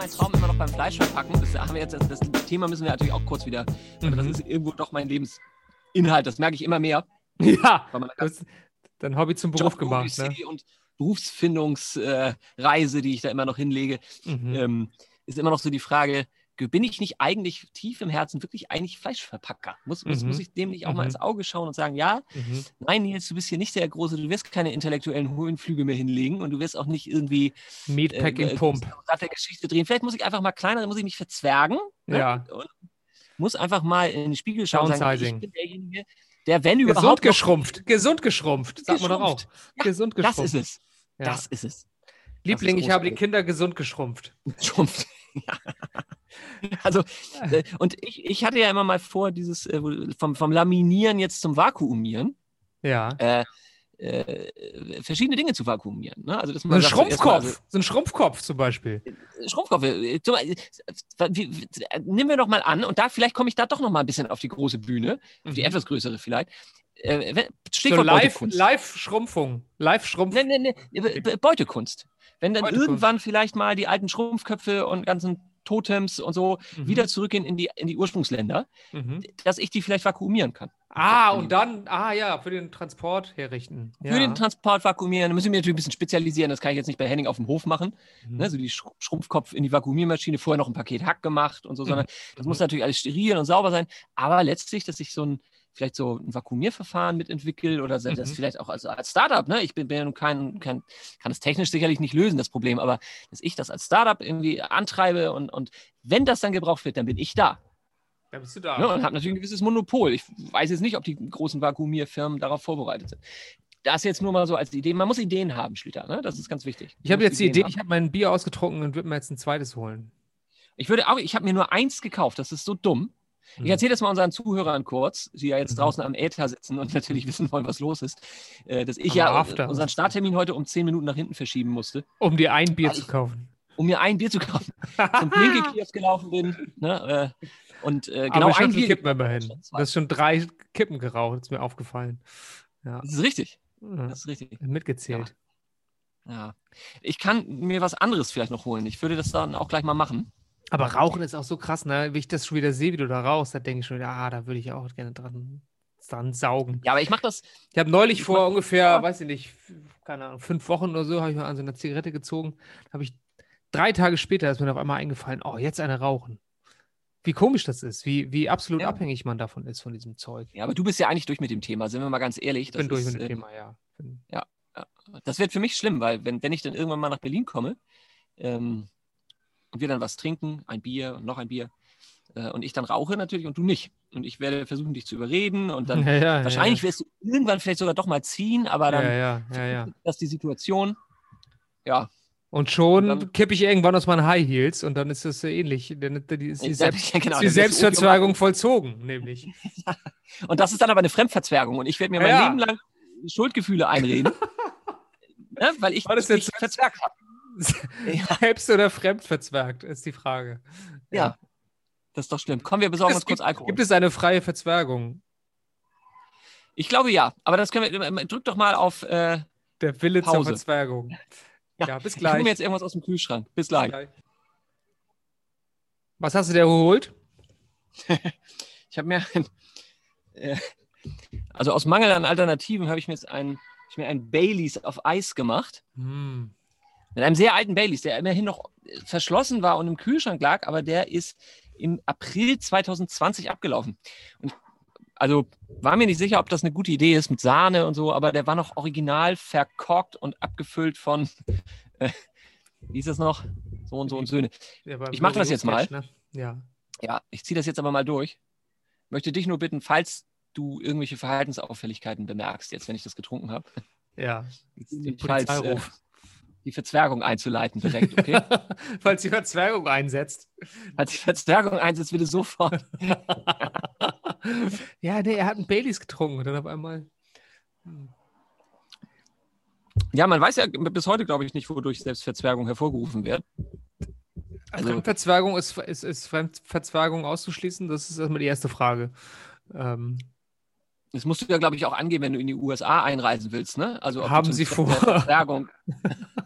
mein Traum immer noch beim Fleisch verpacken. Das, haben wir jetzt, das, das Thema müssen wir natürlich auch kurz wieder. Mhm. Das ist irgendwo doch mein Lebensinhalt. Das merke ich immer mehr. Ja, das, dein Hobby zum Beruf Job gemacht. Ne? Und Berufsfindungsreise, äh, die ich da immer noch hinlege, mhm. ähm, ist immer noch so die Frage, bin ich nicht eigentlich tief im Herzen wirklich eigentlich Fleischverpacker? Muss, muss, mhm. muss ich dem nicht auch mhm. mal ins Auge schauen und sagen, ja, mhm. nein, Nils, du bist hier nicht der Große, du wirst keine intellektuellen Höhenflüge mehr hinlegen und du wirst auch nicht irgendwie Meatpacking äh, Pump der Geschichte drehen. Vielleicht muss ich einfach mal kleiner, dann muss ich mich verzwergen. Ne? Ja. Und muss einfach mal in den Spiegel schauen und sagen, ich bin derjenige, der, wenn Gesund überhaupt. Gesund geschrumpft, gesund geschrumpft, sagt man doch auch. Ja, gesund geschrumpft. Das ist es. Ja. Das ist es. Liebling, ich habe die Kinder gesund geschrumpft. Schrumpft. Ja. Also, äh, und ich, ich hatte ja immer mal vor, dieses äh, vom, vom Laminieren jetzt zum Vakuumieren. Ja. Äh, äh, verschiedene Dinge zu vakuumieren. Ne? Also, dass man ein Schrumpfkopf, also, so ein Schrumpfkopf zum Beispiel. Schrumpfkopf. Äh, äh, nehmen wir doch mal an, und da vielleicht komme ich da doch noch mal ein bisschen auf die große Bühne, auf die mhm. etwas größere vielleicht. Äh, Stichwort so live, Live-Schrumpfung. Live-Schrumpfung. Nee, nee, nee, Beutekunst. Wenn dann Beutekunst. irgendwann vielleicht mal die alten Schrumpfköpfe und ganzen Totems und so mhm. wieder zurückgehen in die, in die Ursprungsländer, mhm. dass ich die vielleicht vakuumieren kann. Ah, und dann, ah ja, für den Transport herrichten. Ja. Für den Transport vakuumieren, da müssen wir natürlich ein bisschen spezialisieren, das kann ich jetzt nicht bei Henning auf dem Hof machen. Mhm. Ne, so die Schrumpfkopf in die Vakuumiermaschine, vorher noch ein Paket Hack gemacht und so, sondern das muss natürlich alles steril und sauber sein. Aber letztlich, dass ich so ein, vielleicht so ein Vakuumierverfahren mitentwickelt oder mhm. das vielleicht auch als, als Startup, ne? Ich bin, bin ja nun kein, kein, kann es technisch sicherlich nicht lösen, das Problem, aber dass ich das als Startup irgendwie antreibe und, und wenn das dann gebraucht wird, dann bin ich da. Da bist du da. Ja, und habe natürlich ein gewisses Monopol. Ich weiß jetzt nicht, ob die großen Vakuumierfirmen darauf vorbereitet sind. Das jetzt nur mal so als Idee. Man muss Ideen haben, Schlitter. Ne? Das ist ganz wichtig. Ich habe jetzt die Idee, haben. ich habe mein Bier ausgetrunken und würde mir jetzt ein zweites holen. Ich würde auch, ich habe mir nur eins gekauft. Das ist so dumm. Ich mhm. erzähle das mal unseren Zuhörern kurz, die ja jetzt mhm. draußen am Äther sitzen und natürlich wissen wollen, was los ist, äh, dass ich ja After. unseren Starttermin heute um zehn Minuten nach hinten verschieben musste. Um dir ein Bier zu kaufen. Um mir ein Bier zu kaufen. Zum Blinke-Kiosk gelaufen bin. Ne, äh, und äh, genau Aber ein Bier. Kippen immerhin. Du hast schon drei Kippen geraucht, ist mir aufgefallen. Ja. Das ist richtig. Das ist richtig. Mitgezählt. Ja. ja. Ich kann mir was anderes vielleicht noch holen. Ich würde das dann auch gleich mal machen. Aber Rauchen ist auch so krass, ne? Wie ich das schon wieder sehe, wie du da rauchst, da denke ich schon wieder, ah, da würde ich auch gerne dran, dran saugen. Ja, aber ich mache das. Ich habe neulich vor ungefähr, ja. weiß ich nicht, keine Ahnung, fünf Wochen oder so, habe ich mal an so einer Zigarette gezogen. Habe ich drei Tage später ist mir auf einmal eingefallen, oh, jetzt eine rauchen. Wie komisch das ist, wie, wie absolut ja. abhängig man davon ist, von diesem Zeug. Ja, aber du bist ja eigentlich durch mit dem Thema, sind wir mal ganz ehrlich. Ich bin durch ist, mit dem äh, Thema, ja. ja. ja. Das wird für mich schlimm, weil wenn, wenn ich dann irgendwann mal nach Berlin komme, ähm, und wir dann was trinken, ein Bier und noch ein Bier. Äh, und ich dann rauche natürlich und du nicht. Und ich werde versuchen, dich zu überreden und dann ja, ja, wahrscheinlich ja, wirst du irgendwann vielleicht sogar doch mal ziehen, aber dann ja, ja, ja, das die Situation. Ja. Und schon kippe ich irgendwann aus meinen High Heels und dann ist das ähnlich. Dann ist die, Selbst, genau, die Selbstverzwergung vollzogen, nämlich. und das ist dann aber eine Fremdverzwergung und ich werde mir mein Leben lang Schuldgefühle einreden. ne, weil ich mich verzwergt habe. Selbst oder fremd verzwergt, ist die Frage. Ja. ja. Das ist doch schlimm. Komm, wir besorgen uns kurz Alkohol. Gibt es eine freie Verzwergung? Ich glaube ja, aber das können wir. Drück doch mal auf. Äh, Der Wille Pause. zur Verzwergung. Ja, ja, bis gleich. Ich mir jetzt irgendwas aus dem Kühlschrank. Bis gleich. Bis gleich. Was hast du dir geholt? ich habe mir äh, also aus Mangel an Alternativen habe ich mir jetzt ein, ich mir ein Baileys auf Eis gemacht. Mm. Mit einem sehr alten Baileys, der immerhin noch verschlossen war und im Kühlschrank lag, aber der ist im April 2020 abgelaufen. Und also war mir nicht sicher, ob das eine gute Idee ist mit Sahne und so, aber der war noch original verkorkt und abgefüllt von, äh, wie ist das noch? So und so und Söhne. Ich mache das jetzt mal. Ne? Ja. Ja, ich ziehe das jetzt aber mal durch. Möchte dich nur bitten, falls du irgendwelche Verhaltensauffälligkeiten bemerkst, jetzt wenn ich das getrunken habe. Ja. Falls, äh, die Verzwergung einzuleiten direkt, okay? Falls die Verzwergung einsetzt. Falls die Verzwergung einsetzt, bitte sofort. ja, nee, er hat einen Baileys getrunken und dann auf einmal. Hm. Ja, man weiß ja bis heute, glaube ich, nicht, wodurch Selbstverzwergung hervorgerufen wird. Also, Fremdverzwergung ist, ist, ist Fremdverzwergung auszuschließen? Das ist erstmal die erste Frage. Ähm, das musst du ja, glaube ich, auch angeben, wenn du in die USA einreisen willst, ne? Also haben Sie vor? also,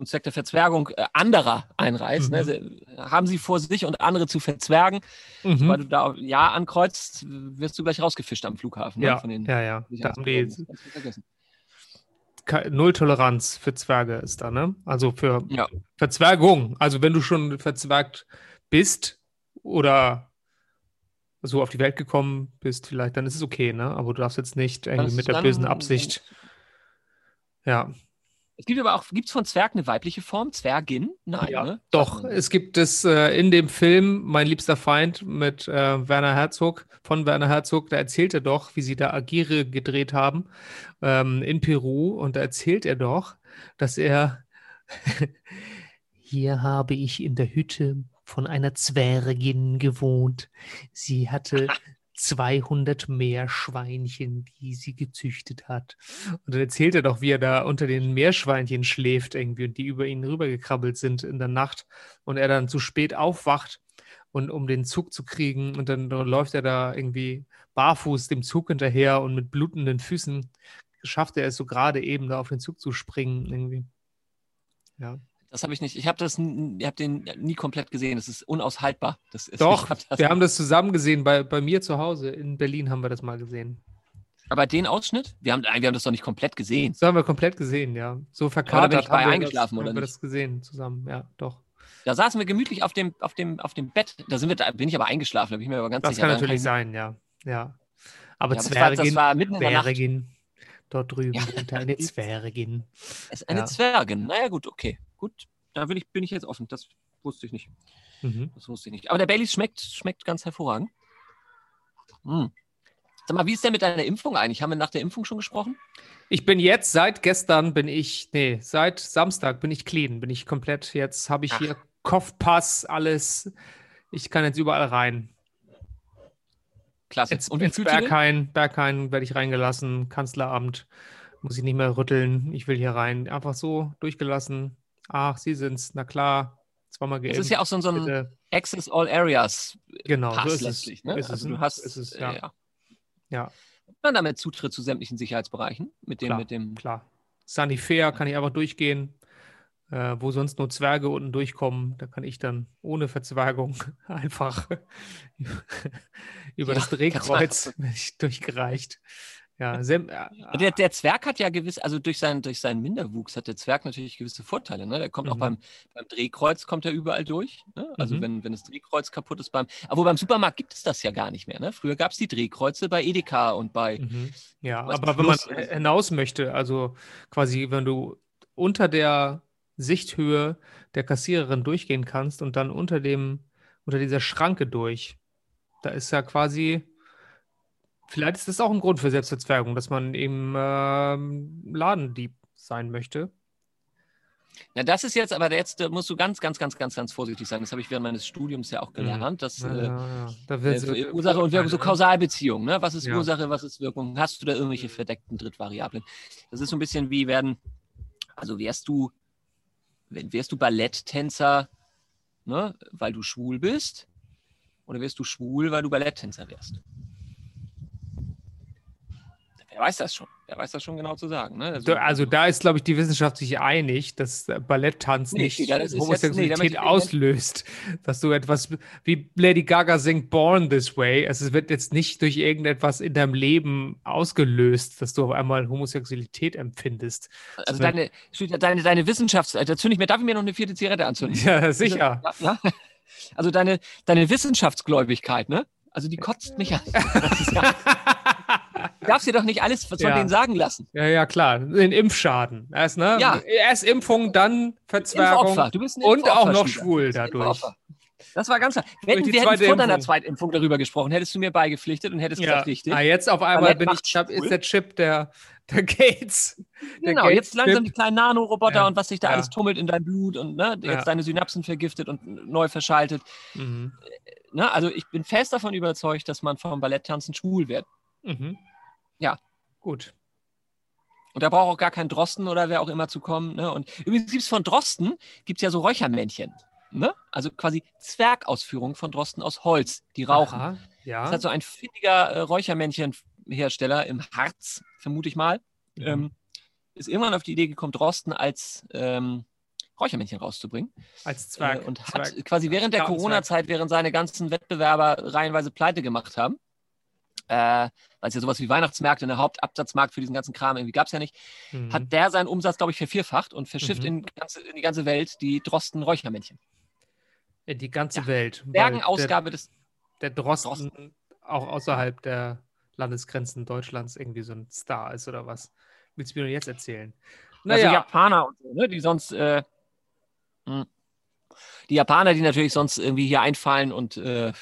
zum Zweck der Verzwergung äh, anderer einreist. Ne? Mhm. Ne? Haben sie vor sich und andere zu verzwergen. Mhm. Weil du da Ja ankreuzt, wirst du gleich rausgefischt am Flughafen. Ne? Ja, ne? ja, ja. Da haben die Null Toleranz für Zwerge ist da, ne? Also für ja. Verzwergung. Also wenn du schon verzwergt bist oder so auf die Welt gekommen bist, vielleicht, dann ist es okay, ne? Aber du darfst jetzt nicht irgendwie mit der bösen Absicht. Ja. Es gibt aber auch, gibt es von Zwerg eine weibliche Form? Zwergin? Nein, ja, ne? Doch, es gibt es äh, in dem Film Mein liebster Feind mit äh, Werner Herzog, von Werner Herzog, da erzählt er doch, wie sie da Agire gedreht haben ähm, in Peru und da erzählt er doch, dass er hier habe ich in der Hütte von einer Zwergin gewohnt. Sie hatte 200 Meerschweinchen, die sie gezüchtet hat. Und dann erzählt er doch, wie er da unter den Meerschweinchen schläft irgendwie und die über ihn rübergekrabbelt sind in der Nacht und er dann zu spät aufwacht und um den Zug zu kriegen und dann, dann läuft er da irgendwie barfuß dem Zug hinterher und mit blutenden Füßen schafft er es so gerade eben da auf den Zug zu springen irgendwie. Ja. Das habe ich nicht. Ich habe das, ich habe den nie komplett gesehen. Das ist unaushaltbar. Das ist, Doch, hab das wir haben das zusammen gesehen. Bei, bei mir zu Hause in Berlin haben wir das mal gesehen. Aber den Ausschnitt? Wir haben, wir haben das doch nicht komplett gesehen. So haben wir komplett gesehen, ja. So verkatert ja, haben, wir eingeschlafen, das, haben wir das gesehen zusammen, ja, doch. Da saßen wir gemütlich auf dem, auf dem, auf dem Bett. Da sind wir, da bin ich aber eingeschlafen, da bin ich mir aber ganz das sicher. Das kann natürlich sein, ja. ja. Aber ja, Zwergin, das war, das war mitten in der Zwergin, dort drüben ja. eine Zwergin. Es ist eine ja. Zwergin. Naja, gut, okay. Gut, da bin ich, bin ich jetzt offen. Das wusste ich nicht. Mhm. Das wusste ich nicht. Aber der Baileys schmeckt, schmeckt ganz hervorragend. Hm. Sag mal, wie ist denn mit deiner Impfung eigentlich? Haben wir nach der Impfung schon gesprochen? Ich bin jetzt, seit gestern bin ich, nee, seit Samstag bin ich clean, bin ich komplett, jetzt habe ich Ach. hier Kopfpass, alles. Ich kann jetzt überall rein. Klasse. Jetzt, Und ins Berghain, Berghain werde ich reingelassen, Kanzleramt, muss ich nicht mehr rütteln, ich will hier rein. Einfach so durchgelassen, ach, Sie sind's, na klar, zweimal geimpft. Das ist ja auch so, so ein. Access All Areas genau, Pass so ist letztlich. Es, ne? ist also du hast, es, ja. Äh, ja. ja. Dann damit Zutritt zu sämtlichen Sicherheitsbereichen. Mit dem, klar, mit dem klar. Sanifair kann ich einfach durchgehen. Äh, wo sonst nur Zwerge unten durchkommen, da kann ich dann ohne Verzwergung einfach über ja, das Drehkreuz durchgereicht. Ja, sehr, äh, der, der, Zwerg hat ja gewiss, also durch seinen, durch seinen Minderwuchs hat der Zwerg natürlich gewisse Vorteile. Ne? Der kommt mhm. auch beim, beim Drehkreuz, kommt er überall durch. Ne? Also mhm. wenn, wenn das Drehkreuz kaputt ist beim. Aber beim Supermarkt gibt es das ja gar nicht mehr. Ne? Früher gab es die Drehkreuze bei Edeka und bei. Mhm. Ja, aber wenn man hinaus möchte, also quasi, wenn du unter der Sichthöhe der Kassiererin durchgehen kannst und dann unter dem, unter dieser Schranke durch. Da ist ja quasi Vielleicht ist das auch ein Grund für Selbstverzwergung, dass man eben ähm, Ladendieb sein möchte. Na, das ist jetzt, aber jetzt musst du ganz, ganz, ganz, ganz, ganz vorsichtig sein. Das habe ich während meines Studiums ja auch gelernt. Dass, ja, äh, ja, Da äh, Ursache und Wirkung, so Kausalbeziehung. Ne? Was ist ja. Ursache, was ist Wirkung? Hast du da irgendwelche verdeckten Drittvariablen? Das ist so ein bisschen wie werden, also wärst du, wärst du Balletttänzer, ne, weil du schwul bist? Oder wärst du schwul, weil du Balletttänzer wärst? Wer weiß das schon? Wer weiß das schon genau zu sagen? Ne? Also, also, da ist, glaube ich, die Wissenschaft sich einig, dass Balletttanz nee, nicht das Homosexualität nee, auslöst. Dass du etwas wie Lady Gaga singt Born This Way, also es wird jetzt nicht durch irgendetwas in deinem Leben ausgelöst, dass du auf einmal Homosexualität empfindest. Also deine, deine, deine Wissenschafts... Dazu nicht mehr, darf ich mir noch eine vierte Zigarette anzünden? Ja, sicher. Also, ja, ja. also deine, deine Wissenschaftsgläubigkeit, ne? Also die kotzt mich an. Du darfst dir doch nicht alles von ja. denen sagen lassen. Ja, ja, klar. Den Impfschaden. Erst, ne? Ja. Erst Impfung, dann Verzwergung. Und auch noch schwul dadurch. Das war ganz klar. Hätten wir hätten vor deiner Zweitimpfung darüber gesprochen, hättest du mir beigepflichtet und hättest ja. gesagt, richtig. Ah, jetzt auf einmal bin ich, hab, ist der Chip der, der Gates. Der genau, Gates jetzt langsam die kleinen Nanoroboter ja. und was sich da ja. alles tummelt in dein Blut und ne, jetzt deine Synapsen vergiftet und neu verschaltet. Mhm. Ne, also ich bin fest davon überzeugt, dass man vom Balletttanzen schwul wird. Mhm. Ja. Gut. Und da braucht auch gar kein Drosten oder wer auch immer zu kommen. Ne? Und übrigens gibt es von Drosten gibt's ja so Räuchermännchen. Ne? Also quasi Zwergausführungen von Drosten aus Holz, die rauchen. Aha, ja. Das hat so ein findiger äh, Räuchermännchen-Hersteller im Harz, vermute ich mal, mhm. ähm, ist irgendwann auf die Idee gekommen, Drosten als ähm, Räuchermännchen rauszubringen. Als Zwerg. Äh, und Zwerg. hat quasi während der. Corona-Zeit, während seine ganzen Wettbewerber reihenweise pleite gemacht haben, äh, weil es ja sowas wie Weihnachtsmärkte, eine Hauptabsatzmarkt für diesen ganzen Kram irgendwie gab es ja nicht, Mhm. hat der seinen Umsatz, glaube ich, vervierfacht und verschifft Mhm. in, die ganze, in die ganze Welt die Drosten-Räuchermännchen. in die ganze Ja. Welt. Bergenausgabe des. Der, der Drosten, auch außerhalb der Landesgrenzen Deutschlands irgendwie so ein Star ist oder was? Willst du mir nur jetzt erzählen? Also Naja, Japaner und so, ne, die sonst. Äh, mh. die Japaner, die natürlich sonst irgendwie hier einfallen und. Äh,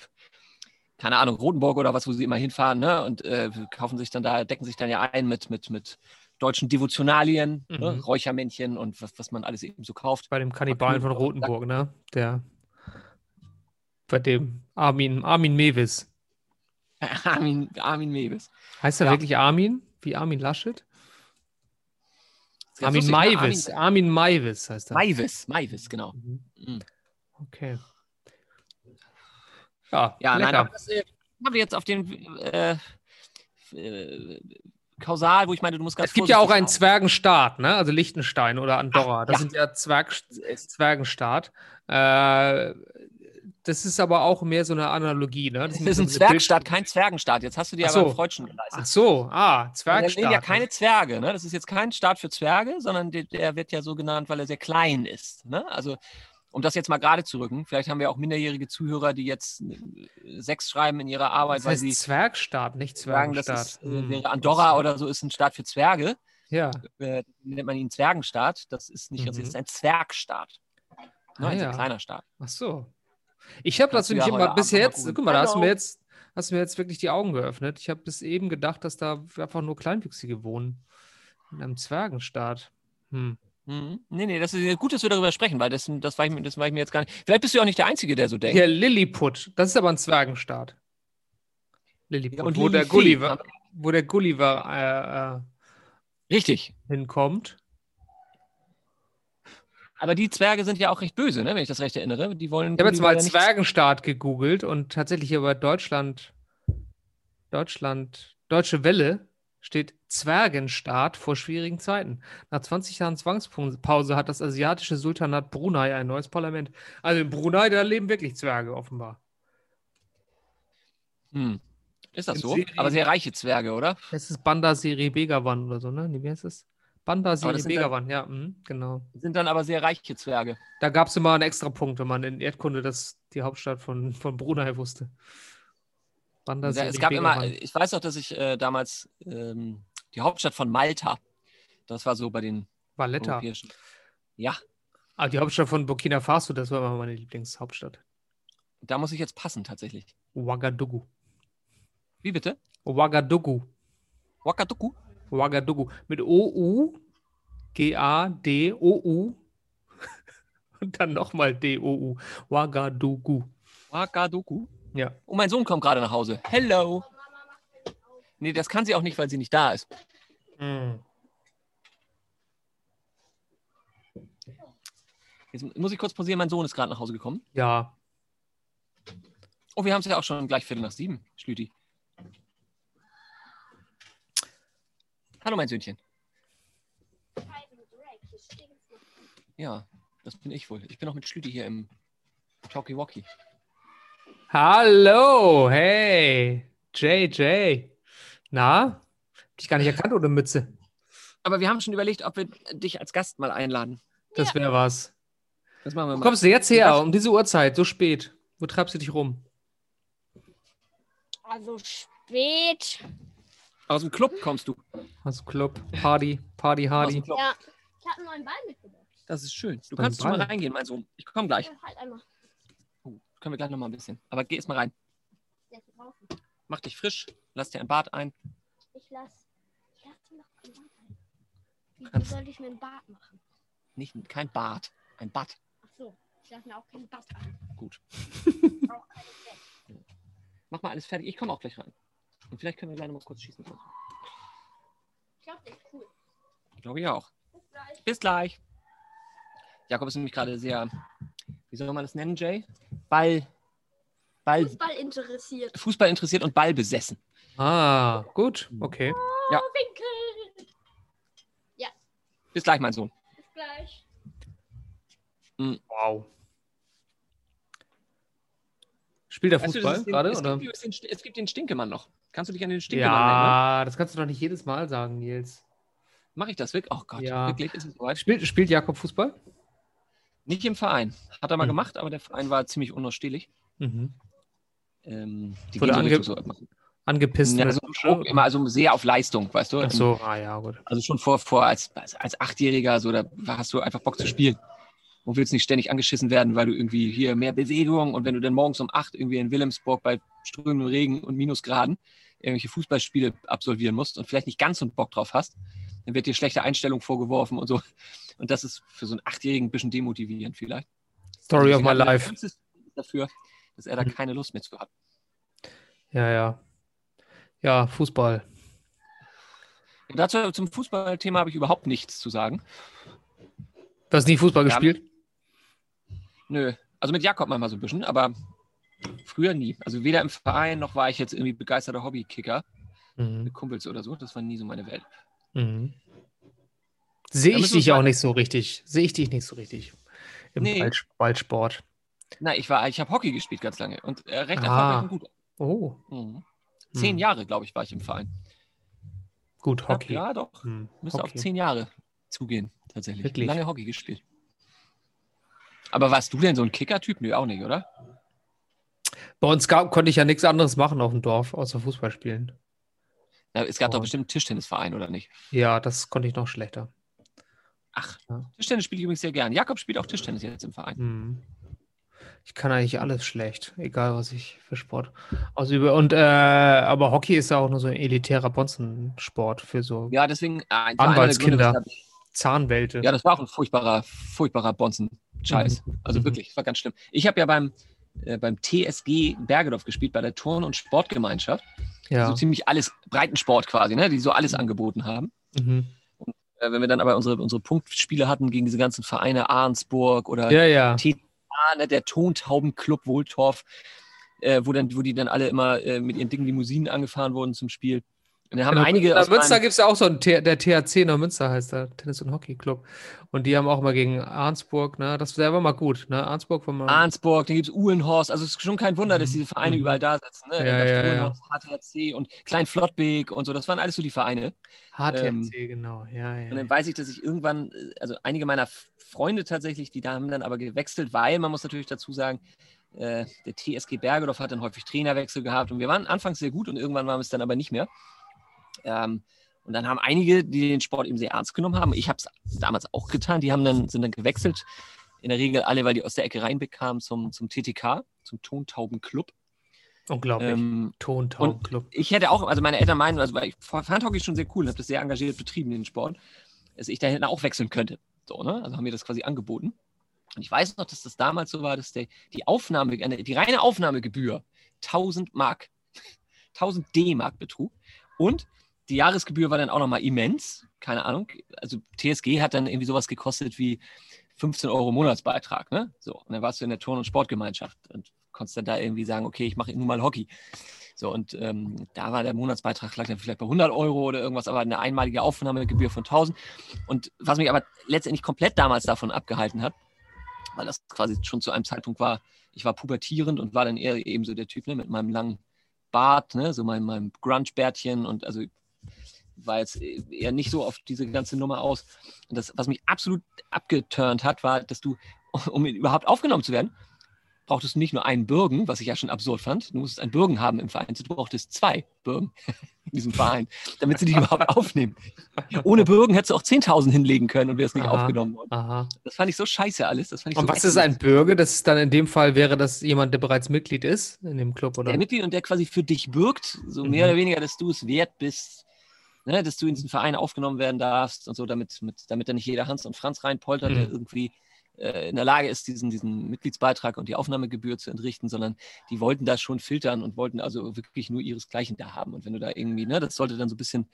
keine Ahnung, Rotenburg oder was, wo sie immer hinfahren, ne? Und äh, kaufen sich dann da, decken sich dann ja ein mit, mit, mit deutschen Devotionalien, ne? Mhm. Räuchermännchen und was, was man alles eben so kauft. bei dem Kannibalen von Rothenburg, ne? Der bei dem Armin, Armin Mewis. Armin, Armin Mewis. Heißt er Ja. wirklich Armin? Wie Armin Laschet? Armin ne? Maivis. Armin Maivis heißt er. Maivis, Maivis, genau. Mhm. Mhm. Okay. Ja, Ja, nein, aber das äh, haben wir jetzt auf den äh, äh, Kausal, wo ich meine, du musst ganz es gibt ja auch einen Zwergenstaat, ne? Also Liechtenstein oder Andorra. Ach, das ja. sind ja Zwerg, Zwergenstaat. Äh, das ist aber auch mehr so eine Analogie, ne? Das sind ist so ein eine Zwergstaat, kein Zwergenstaat. Jetzt hast du dir Ach aber so. einen Freudschen geleistet. Ach so, ah, Wir Zwergstaat. nehmen ja ne? keine Zwerge, ne? Das ist jetzt kein Staat für Zwerge, sondern der, der wird ja so genannt, weil er sehr klein ist. Ne? Also, um das jetzt mal gerade zu rücken, vielleicht haben wir auch minderjährige Zuhörer, die jetzt sechs schreiben in ihrer Arbeit, Das weil heißt sie Zwergstaat, nicht sagen, das Zwergenstaat. ist, äh, Hm. wäre Andorra oder so ist ein Staat für Zwerge. Ja, Äh, nennt man ihn Zwergenstaat. Das ist nicht, das Mhm. ist ein Zwergstaat. Ne? Ah, ein sehr ja. kleiner Staat. ach so. Ich habe dazu nicht immer bis jetzt, guck mal, da hast du mir jetzt, hast du mir jetzt wirklich die Augen geöffnet. Ich habe bis eben gedacht, dass da einfach nur Kleinwüchsige wohnen. In einem Zwergenstaat. Hm. Mhm. Nee, nee, das ist gut, dass wir darüber sprechen, weil das, das, war ich, mir- das war ich mir jetzt gar nicht. Vielleicht bist du ja auch nicht der Einzige, der so denkt. Hier, Lilliput. Das ist aber ein Zwergenstaat. Lilliput, Ja, und wo, der. Gulliver, wo der Gulliver äh, Richtig. äh, hinkommt. Aber die Zwerge sind ja auch recht böse, ne? wenn ich das recht erinnere. Die wollen. Ich habe jetzt mal ja Zwergenstaat gegoogelt und tatsächlich hier bei Deutschland, Deutschland, Deutsche Welle steht Zwergenstaat vor schwierigen Zeiten. Nach 20 Jahren Zwangspause hat das asiatische Sultanat Brunei ein neues Parlament. Also in Brunei, da leben wirklich Zwerge offenbar. Hm. Ist das In so? Serie- Aber sehr reiche Zwerge, oder? Das ist Banda Seri Begawan oder so, ne? Wie heißt das? Banda Seri Begawan, ja, mhm, genau. Sind dann aber sehr reiche Zwerge. Da gab es immer einen extra Punkt, wenn man in Erdkunde das die Hauptstadt von, von Brunei wusste. Banda Ja, Seri es gab immer, ich weiß auch, dass ich äh, damals ähm, die Hauptstadt von Malta, das war so bei den Valletta. europäischen. Ja, Ah, die Hauptstadt von Burkina Faso, das war immer meine Lieblingshauptstadt. da muss ich jetzt passen tatsächlich. Ouagadougou. Wie bitte? Ouagadougou. Ouagadougou? Ouagadougou. Mit O-U, G-A-D-O-U und dann nochmal D-O-U. Ouagadougou. Ouagadougou? Ja. Oh, mein Sohn kommt gerade nach Hause. Hello. Nee, das kann sie auch nicht, weil sie nicht da ist. Mm. Jetzt muss ich kurz pausieren, mein Sohn ist gerade nach Hause gekommen. Ja. Oh, wir haben es ja auch schon gleich Viertel nach sieben, Schlüti. Hallo, mein Söhnchen. Ja, das bin ich wohl. Ich bin auch mit Schlüti hier im Talkie-Walkie. Hallo, hey, JJ. Na? Hab dich gar nicht erkannt ohne Mütze. Aber wir haben schon überlegt, ob wir dich als Gast mal einladen. Das wäre was. Das machen wir Wo mal. kommst du jetzt her, um diese Uhrzeit, so spät? Wo treibst du dich rum? Also spät. Aus dem Club kommst du. Aus dem Club, Party, Party, Hardy. Ja. Ich habe einen neuen Ball mitgebracht. Das ist schön. Du kannst schon mal reingehen, mein Sohn. Ich komme gleich. Ja, halt einmal. Oh, können wir gleich noch mal ein bisschen. Aber geh erst mal rein. Mach dich frisch. Lass dir ein Bad ein. Ich lass. Ich lass dir noch ein Bad ein. Wie Kannst- soll ich mir ein Bad machen? Nicht, kein Bad. Ein Bad. Ach so. Ich lass mir auch kein Bad ein. Gut. Auch keine Bett. Mach mal alles fertig. Ich komme auch gleich rein. Und vielleicht können wir gleich noch mal kurz schießen. Ich glaube, der ist cool. Glaube ich auch. Bis gleich. Bis gleich. Jakob ist nämlich gerade sehr, wie soll man das nennen, Jay? Ball, Ball, Fußball interessiert. Fußball interessiert und Ball besessen. Ah, gut, okay. Ja. Oh, Winkel. Bis gleich, mein Sohn. Bis gleich. Mhm. Wow. Spielt er Weißt du, Fußball ist den- gerade? es, Oder? gibt, den, es gibt den Stinkemann noch. Kannst du dich an den Stinkemann erinnern? Ja, das kannst du doch nicht jedes Mal sagen, Nils. Mache ich das wirklich? Oh Gott, Ja. wirklich? Ist es soweit? Spielt, spielt Jakob Fußball? Nicht im Verein. Hat er mal Mhm. gemacht, aber der Verein war ziemlich unausstehlich. Mhm. Ähm, die Wurde ange- so, Angepisst. ja, in der so Dusche? Druck, immer also sehr auf Leistung, weißt du? Ach so, ah ja, gut. Also schon vor, vor als, als, als Achtjähriger, so, da hast du einfach Bock zu spielen. Und willst nicht ständig angeschissen werden, weil du irgendwie hier mehr Bewegung und wenn du dann morgens um acht irgendwie in Wilhelmsburg bei strömendem Regen und Minusgraden irgendwelche Fußballspiele absolvieren musst und vielleicht nicht ganz so einen Bock drauf hast, dann wird dir schlechte Einstellung vorgeworfen und so. Und das ist für so einen Achtjährigen ein bisschen demotivierend vielleicht. Story of Deswegen my life. dafür, dass er da Mhm. keine Lust mehr zu hat. Ja, ja. Ja, Fußball. Dazu zum Fußballthema habe ich überhaupt nichts zu sagen. Du hast nie Fußball Ja. gespielt? Nö, also mit Jakob manchmal so ein bisschen, aber früher nie. Also weder im Verein noch war ich jetzt irgendwie begeisterter Hobbykicker Mhm. mit Kumpels oder so. Das war nie so meine Welt. Mhm. Sehe ich dich auch nicht so richtig. Sehe ich dich nicht so richtig. Im Nee. Ball, Ballsport. Na, ich war, ich habe Hockey gespielt ganz lange und äh, recht Ah. erfolgreich und gut. Oh, Mhm. Zehn Hm. Jahre, glaube ich, war ich im Verein. gut, Hockey. Ja, doch. Hm, Müsste Hockey. auf zehn Jahre zugehen, tatsächlich. Wirklich? Lange Hockey gespielt. Aber warst du denn so ein Kicker-Typ? Nö, auch nicht, oder? Bei uns gab, konnte ich ja nichts anderes machen auf dem Dorf, außer Fußball spielen. Ja, es gab doch Oh. bestimmt einen Tischtennisverein, oder nicht? Ja, das konnte ich noch schlechter. Ach, Ja. Tischtennis spiele ich übrigens sehr gern. Jakob spielt auch Tischtennis jetzt im Verein. Hm. Ich kann eigentlich alles schlecht, egal was ich für Sport ausübe. Und äh, aber Hockey ist ja auch nur so ein elitärer Bonzensport für so Ja, deswegen. Äh, Gründe, Anwaltskinder. ich- Zahnwälte. Ja, das war auch ein furchtbarer, furchtbarer Bonzen-Scheiß. Mhm. Also Mhm. wirklich, das war ganz schlimm. Ich habe ja beim, äh, beim TSG Bergedorf gespielt, bei der Turn- und Sportgemeinschaft. ja. So ziemlich alles, Breitensport quasi, ne? die so alles angeboten haben. Mhm. Äh, wenn wir dann aber unsere, unsere Punktspiele hatten gegen diese ganzen Vereine, Ahrensburg oder ja, ja. TTA, ne? der Tontaubenclub Wohltorf, äh, wo, dann, wo die dann alle immer äh, mit ihren dicken Limousinen angefahren wurden zum Spiel. Und dann haben In einige in Münster gibt es ja auch so einen, der THC Neumünster heißt der, Tennis- und Hockey-Club. Und die haben auch mal gegen Arnsburg, ne? Das war mal gut, ne? Arnsburg war mal. Arnsburg, dann gibt es Uhlenhorst. Also es ist schon kein Wunder, dass diese Vereine Mhm. überall da sitzen. Ne? Ja, ja, ja. Uhlenhorst, HTRC und Klein Flottbek und so. Das waren alles so die Vereine. HTC, ähm, genau. Ja, ja. Und dann weiß ich, dass ich irgendwann, äh, also einige meiner Freunde tatsächlich, die da haben dann aber gewechselt, weil man muss natürlich dazu sagen, äh, der TSG Bergedorf hat dann häufig Trainerwechsel gehabt und wir waren anfangs sehr gut und irgendwann waren wir es dann aber nicht mehr. Ähm, und dann haben einige, die den Sport eben sehr ernst genommen haben, ich habe es damals auch getan, die haben dann, sind dann gewechselt, in der Regel alle, weil die aus der Ecke Rheinbeck kamen zum, zum TTK, zum Tontaubenclub. Unglaublich. Ähm, Tontaubenclub. ich hätte auch, also meine Eltern meinen, also weil ich fand Hockey schon sehr cool und habe das sehr engagiert betrieben, den Sport, dass ich da hinten auch wechseln könnte. So, ne? Also haben mir das quasi angeboten. Und ich weiß noch, dass das damals so war, dass der, die Aufnahme, die reine Aufnahmegebühr 1000 Mark, 1000 D-Mark betrug. Und die Jahresgebühr war dann auch nochmal immens. Keine Ahnung. Also TSG hat dann irgendwie sowas gekostet wie 15 Euro Monatsbeitrag. Ne? So, und dann warst du in der Turn- und Sportgemeinschaft und konntest dann da irgendwie sagen, okay, ich mache nun mal Hockey. So, und ähm, da war der Monatsbeitrag lag dann vielleicht bei 100 Euro oder irgendwas, aber eine einmalige Aufnahmegebühr von 1000. Und was mich aber letztendlich komplett damals davon abgehalten hat, weil das quasi schon zu einem Zeitpunkt war, ich war pubertierend und war dann eher eben so der Typ ne, mit meinem langen Bart, ne, so meinem, meinem Grunge-Bärtchen und also war jetzt eher nicht so auf diese ganze Nummer aus. Und das, was mich absolut abgeturnt hat, war, dass du, um überhaupt aufgenommen zu werden, brauchtest du nicht nur einen Bürgen, was ich ja schon absurd fand. Du musstest einen Bürgen haben im Verein. Du brauchtest zwei Bürgen in diesem Verein, damit sie dich überhaupt aufnehmen. Ohne Bürgen hättest du auch 10.000 hinlegen können und wärst nicht Aha. aufgenommen worden. Aha. Das fand ich so scheiße alles. Das fand ich Und so was ist ein Bürger? Das ist dann in dem Fall wäre das jemand, der bereits Mitglied ist in dem Club, oder? Der Mitglied und der quasi für dich bürgt, so Mhm. mehr oder weniger, dass du es wert bist, ne, dass du in diesen Verein aufgenommen werden darfst und so, damit, mit, damit da nicht jeder Hans und Franz reinpoltert, der Mhm. irgendwie äh, in der Lage ist, diesen, diesen Mitgliedsbeitrag und die Aufnahmegebühr zu entrichten, sondern die wollten das schon filtern und wollten also wirklich nur ihresgleichen da haben. Und wenn du da irgendwie, ne, das sollte dann so ein bisschen,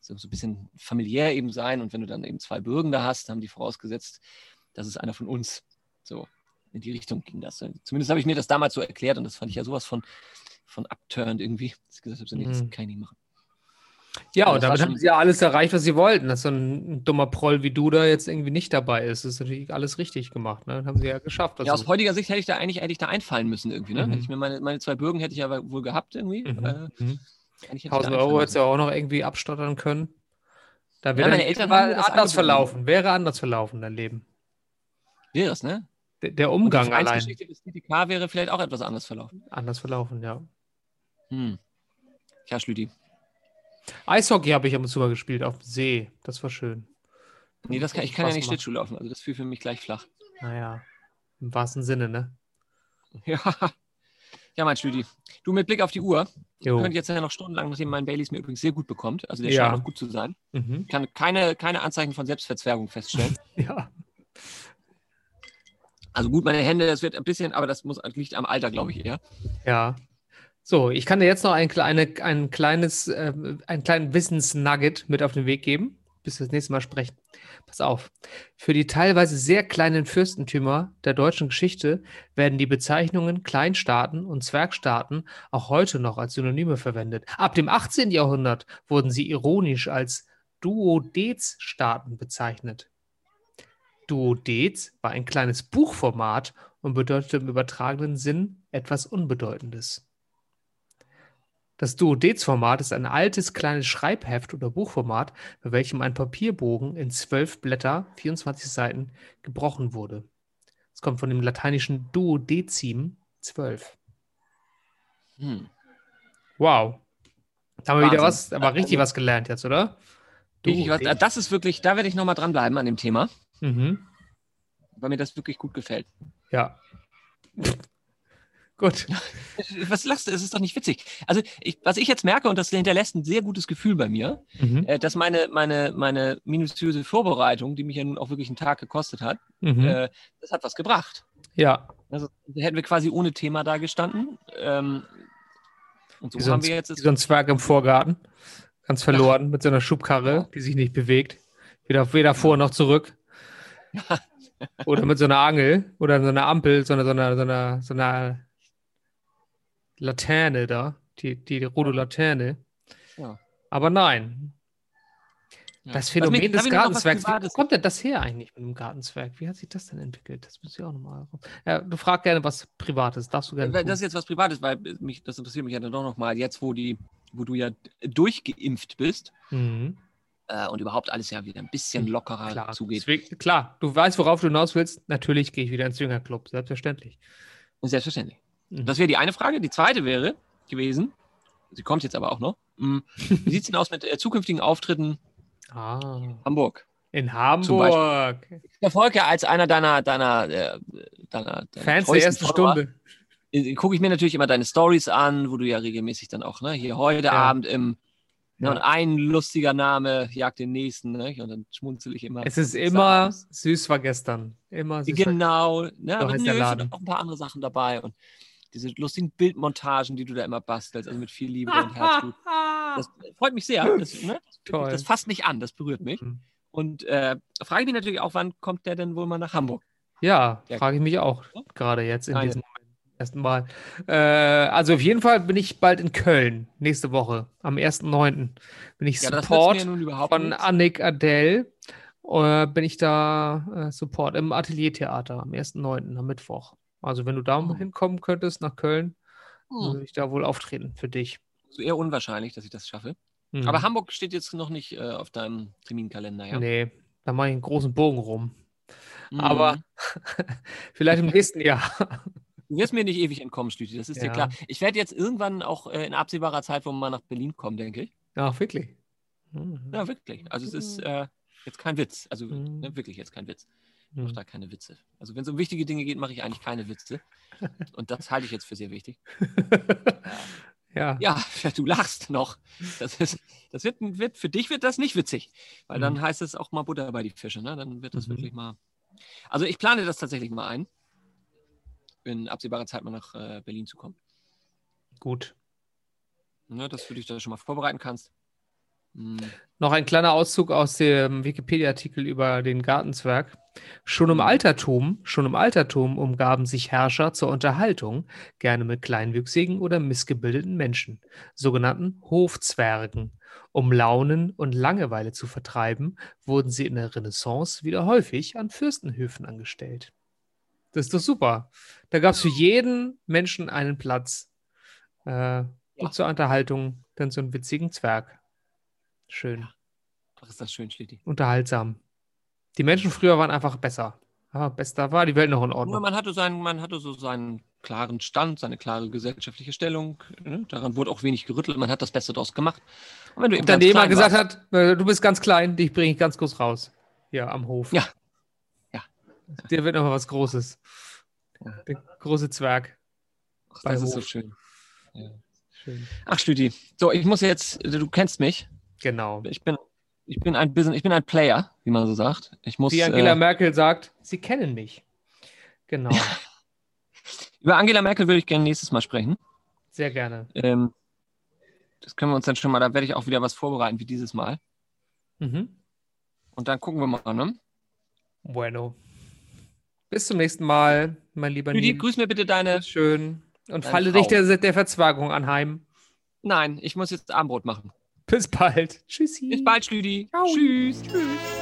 so, so ein bisschen familiär eben sein. Und wenn du dann eben zwei Bürgen da hast, haben die vorausgesetzt, das ist einer von uns. So, in die Richtung ging das. Zumindest habe ich mir das damals so erklärt und das fand ich ja sowas von, von abturned irgendwie. Ich gesagt habe, so, nee, das Mhm. kann ich nicht machen. Ja, Also und das war damit haben sie ja alles erreicht, was sie wollten. Dass so ein dummer Proll wie du da jetzt irgendwie nicht dabei ist, ist natürlich alles richtig gemacht. Ne? Haben sie ja geschafft. Ja, aus Also. heutiger Sicht hätte ich da eigentlich hätte ich da einfallen müssen irgendwie. Ne? Mhm. Hätte ich mir meine, meine zwei Bürgen hätte ich ja wohl gehabt irgendwie. Mhm. Äh, Mhm. eigentlich hätte ich da 1000 einfallen Euro müssen. hättest du auch noch irgendwie abstottern können. Da wäre meine dein Eltern das anders verlaufen. Wäre anders verlaufen, dein Leben. Wäre es, ne? Der, der Und die Umgang allein Vereinsgeschichte des DTK wäre vielleicht auch etwas anders verlaufen. anders verlaufen, ja. Hm. Ja, Schlüti. Eishockey habe ich ab und zu mal gespielt auf dem See. Das war schön. Nee, das kann, ich kann ja nicht gemacht. Schlittschuh laufen, also das fiel für mich gleich flach. Naja, im wahrsten Sinne, ne? Ja. Ja, mein Schlüti. Du mit Blick auf die Uhr, Jo. könnt jetzt ja noch stundenlang, nachdem mein Baileys mir übrigens sehr gut bekommt, also der Ja. scheint noch gut zu sein, Mhm. kann keine, keine Anzeichen von Selbstverzwergung feststellen. Ja. Also gut, meine Hände, das wird ein bisschen, aber das muss, liegt am Alter, glaube ich eher. Ja. So, ich kann dir jetzt noch ein, kleine, ein kleines, ähm, einen kleinen Wissensnugget mit auf den Weg geben, bis wir das nächste Mal sprechen. Pass auf. Für die teilweise sehr kleinen Fürstentümer der deutschen Geschichte werden die Bezeichnungen Kleinstaaten und Zwergstaaten auch heute noch als Synonyme verwendet. Ab dem 18. Jahrhundert wurden sie ironisch als Duodezstaaten bezeichnet. Duodez war ein kleines Buchformat und bedeutete im übertragenen Sinn etwas Unbedeutendes. Das Duodez-Format ist ein altes kleines Schreibheft oder Buchformat, bei welchem ein Papierbogen in zwölf Blätter, 24 Seiten, gebrochen wurde. Es kommt von dem lateinischen Duodecim, zwölf. Hm. Wow. Da haben wir wieder was, aber richtig was gelernt jetzt, oder? Was, das ist wirklich, da werde ich nochmal dranbleiben an dem Thema, Mhm. weil mir das wirklich gut gefällt. Ja. Gut. Was lachst du? Es ist doch nicht witzig. Also, ich, was ich jetzt merke, und das hinterlässt ein sehr gutes Gefühl bei mir, Mhm. äh, dass meine, meine, meine minutiöse Vorbereitung, die mich ja nun auch wirklich einen Tag gekostet hat, Mhm. äh, das hat was gebracht. ja. Also, da hätten wir quasi ohne Thema da gestanden. Ähm, und so Wie haben wir jetzt. wie so ein Zwerg im Vorgarten. Ganz verloren mit so einer Schubkarre, Ja. die sich nicht bewegt. Weder, weder vor noch zurück. Oder mit so einer Angel oder so einer Ampel, so einer, so einer, so einer, so einer Laterne da. Die, die rote Laterne. Ja. Aber nein. Ja. Das Phänomen mir- des Gartenzwergs. Wie kommt denn das her eigentlich mit dem Gartenzwerg? Wie hat sich das denn entwickelt? Das muss ich auch nochmal. Ja, du frag gerne was Privates. Darfst du gerne. Tun. Das ist jetzt was Privates, weil mich, das interessiert mich ja dann doch nochmal, jetzt wo die, wo du ja durchgeimpft bist Mhm. äh, und überhaupt alles ja wieder ein bisschen lockerer Klar, zugeht. deswegen- klar, du weißt, worauf du hinaus willst. Natürlich gehe ich wieder ins Jüngerclub, selbstverständlich. Selbstverständlich. Das wäre die eine Frage. Die zweite wäre gewesen, sie kommt jetzt aber auch noch. mm, Wie sieht es denn aus mit äh, zukünftigen Auftritten Ah, Hamburg? in Hamburg. Ich verfolge ja als einer deiner, deiner, äh, deiner, deiner Fans der ersten Follower, Stunde. äh, gucke ich mir natürlich immer deine Stories an, wo du ja regelmäßig dann auch, ne, hier heute Ja. Abend im, Ja. und ein lustiger Name jagt den nächsten, ne, und dann schmunzel ich immer. Es ist immer süß war gestern. Immer süß. Genau, ne, aber heißt nö, sind auch ein paar andere Sachen dabei und diese lustigen Bildmontagen, die du da immer bastelst, also mit viel Liebe und Herzblut. Das freut mich sehr. Das, ne, das, Toll. das fasst mich an, das berührt mich. Mhm. Und äh, frage ich mich natürlich auch, wann kommt der denn wohl mal nach Hamburg? Ja, Ja. frage ich mich auch gerade jetzt in Keine. diesem Moment. Ersten Mal. Äh, also auf jeden Fall bin ich bald in Köln nächste Woche. Am 1.9. bin ich Ja, Support überhaupt von nichts. Annik Adele. Äh, bin ich da äh, Support im Ateliertheater am 1.9. am Mittwoch. Also wenn du da Oh. hinkommen könntest nach Köln, Hm. würde ich da wohl auftreten für dich. So eher unwahrscheinlich, dass ich das schaffe. Mhm. Aber Hamburg steht jetzt noch nicht äh, auf deinem Terminkalender, ja? Nee, da mache ich einen großen Bogen rum. Mhm. Aber vielleicht im nächsten Jahr. Du wirst mir nicht ewig entkommen, Stüti, das ist dir Ja. klar. Ich werde jetzt irgendwann auch äh, in absehbarer Zeit wohl mal nach Berlin kommen, denke ich. Ach, wirklich. Mhm. Ja, wirklich. Also es ist äh, jetzt kein Witz. Also Mhm. ne, wirklich jetzt kein Witz. Ich mache Mhm. da keine Witze. Also wenn es um wichtige Dinge geht, mache ich eigentlich keine Witze. Und das halte ich jetzt für sehr wichtig. ja. Ja, du lachst noch. Das, ist, das wird, wird, für dich wird das nicht witzig. Weil dann heißt es auch mal Butter bei die Fische. Ne? Dann wird das Mhm. wirklich mal. Also ich plane das tatsächlich mal ein, in absehbarer Zeit mal nach äh, Berlin zu kommen. Gut. Ne, dass du dich da schon mal vorbereiten kannst. Hm. Noch ein kleiner Auszug aus dem Wikipedia-Artikel über den Gartenzwerg. Schon im Altertum, schon im Altertum umgaben sich Herrscher zur Unterhaltung gerne mit kleinwüchsigen oder missgebildeten Menschen, sogenannten Hofzwergen. Um Launen und Langeweile zu vertreiben, wurden sie in der Renaissance wieder häufig an Fürstenhöfen angestellt. Das ist doch super. Da gab es für jeden Menschen einen Platz. Äh, ja. Und zur Unterhaltung dann so einen witzigen Zwerg. Schön. Ach, ist das schön, Schlitti. Unterhaltsam. Die Menschen früher waren einfach besser. Aber besser war die Welt noch in Ordnung. Nur man hatte, seinen, man hatte so seinen klaren Stand, seine klare gesellschaftliche Stellung. Ne? Daran wurde auch wenig gerüttelt. Man hat das Beste daraus gemacht. Und wenn du eben dann jemand gesagt warst, hat, äh, du bist ganz klein, dich bringe ich ganz kurz raus. Hier am Hof. Ja. Ja. Dir wird noch mal was Großes. Der große Zwerg. Ach, das ist so schön. Ja. schön. Ach, Stüdi. So, ich muss jetzt, du kennst mich. Genau. Ich bin ich bin ein bisschen, ich bin ein Player, wie man so sagt. Ich muss, wie Angela äh, Merkel sagt, sie kennen mich. Genau. Über Angela Merkel würde ich gerne nächstes Mal sprechen. Sehr gerne. Ähm, das können wir uns dann schon mal, da werde ich auch wieder was vorbereiten wie dieses Mal. Mhm. Und dann gucken wir mal, ne? Bueno. Bis zum nächsten Mal, mein lieber Rüdi, grüß mir bitte deine. Schön. Und falle dich der, der Verzwergung anheim. Nein, ich muss jetzt Armbrot machen. Bis bald. Tschüssi. Bis bald, Schlüdi. Tschüss. Tschüss.